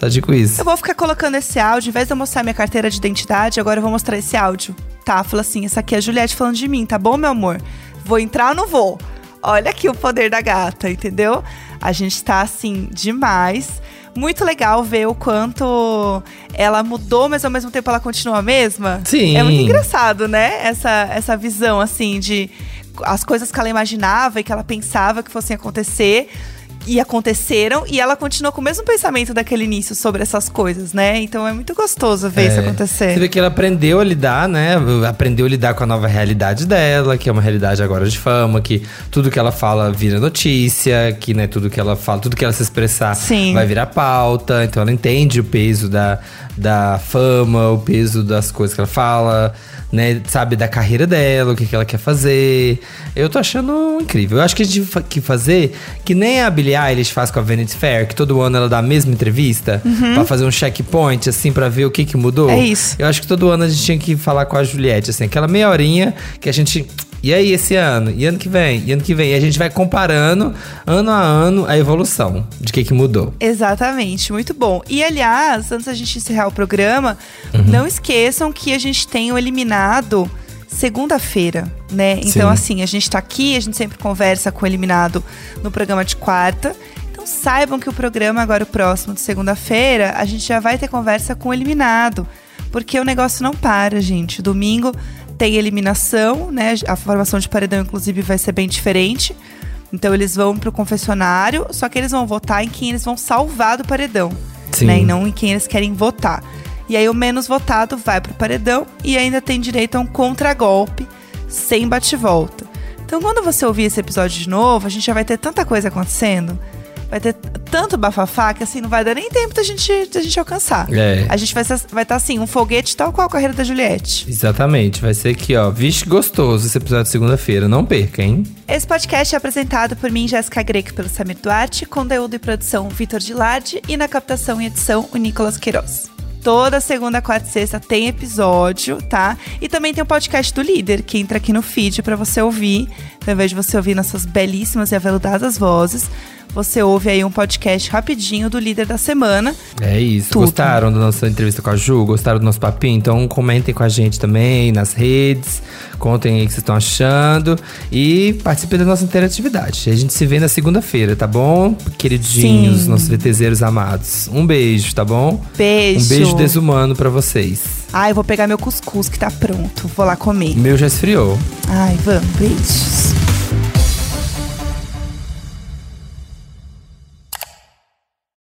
Só digo isso. Eu vou ficar colocando esse áudio, em vez de eu mostrar minha carteira de identidade, agora eu vou mostrar esse áudio. Tá, fala assim, essa aqui é a Juliette falando de mim, tá bom, meu amor? Vou entrar ou não vou? Olha aqui o poder da gata, entendeu? A gente tá, assim, demais. Muito legal ver o quanto ela mudou, mas ao mesmo tempo ela continua a mesma. Sim. É muito engraçado, né? Essa, essa visão, assim, de as coisas que ela imaginava e que ela pensava que fossem acontecer e aconteceram, e ela continua com o mesmo pensamento daquele início sobre essas coisas, né? Então é muito gostoso ver isso É. acontecer. Você vê que ela aprendeu a lidar, né? Aprendeu a lidar com a nova realidade dela, que é uma realidade agora de fama, que tudo que ela fala vira notícia, que né, tudo que ela fala, tudo que ela se expressar Sim. vai virar pauta. Então ela entende o peso da, da fama, o peso das coisas que ela fala, né? Sabe da carreira dela, o que, que ela quer fazer. Eu tô achando incrível. Eu acho que a gente tem que fazer que nem a Billie Eilish faz com a Vanity Fair, que todo ano ela dá a mesma entrevista pra fazer um checkpoint, assim, pra ver o que que mudou. Uhum. É isso. Eu acho que todo ano a gente tinha que falar com a Juliette, assim, aquela meia horinha que a gente. E aí, esse ano? E ano que vem? E ano que vem? E a gente vai comparando, ano a ano, a evolução de que que mudou. Exatamente, muito bom. E aliás, antes da gente encerrar o programa, não esqueçam que a gente tem o eliminado segunda-feira, né? Então, Sim. assim, a gente tá aqui, a gente sempre conversa com o eliminado no programa de quarta. Então saibam que o programa agora, o próximo de segunda-feira, a gente já vai ter conversa com o eliminado. Porque o negócio não para, gente. Domingo tem eliminação, né? A formação de paredão, inclusive, vai ser bem diferente. Então eles vão pro confessionário, só que eles vão votar em quem eles vão salvar do paredão. Sim. Né? E não em quem eles querem votar. E aí o menos votado vai pro paredão e ainda tem direito a um contragolpe sem bate-volta. Então quando você ouvir esse episódio de novo, a gente já vai ter tanta coisa acontecendo. Vai ter tanto bafafá que assim não vai dar nem tempo da gente, da gente alcançar. É. A gente vai estar vai tá, assim, um foguete tal qual a carreira da Juliette. Exatamente, vai ser aqui, ó. Vixe, gostoso esse episódio de segunda-feira. Não perca, hein? Esse podcast é apresentado por mim, Jéssica Greco, pelo Samir Duarte, conteúdo e produção Vitor Gilardi e na captação e edição o Nicolas Queiroz. Toda segunda, quarta e sexta tem episódio, tá? E também tem o podcast do Líder, que entra aqui no feed pra você ouvir. Então, ao invés de você ouvir nossas belíssimas e aveludadas vozes, você ouve aí um podcast rapidinho do Líder da semana. É isso. Tudo. Gostaram da nossa entrevista com a Ju? Gostaram do nosso papinho? Então comentem com a gente também nas redes. Contem aí o que vocês estão achando. E participem da nossa interatividade. A gente se vê na segunda-feira, tá bom? Queridinhos, Sim. nossos VTZeros amados. Um beijo, tá bom? Beijo. Um beijo desumano pra vocês. Ai, eu vou pegar meu cuscuz que tá pronto. Vou lá comer. O meu já esfriou. Ai, vamos, beijos.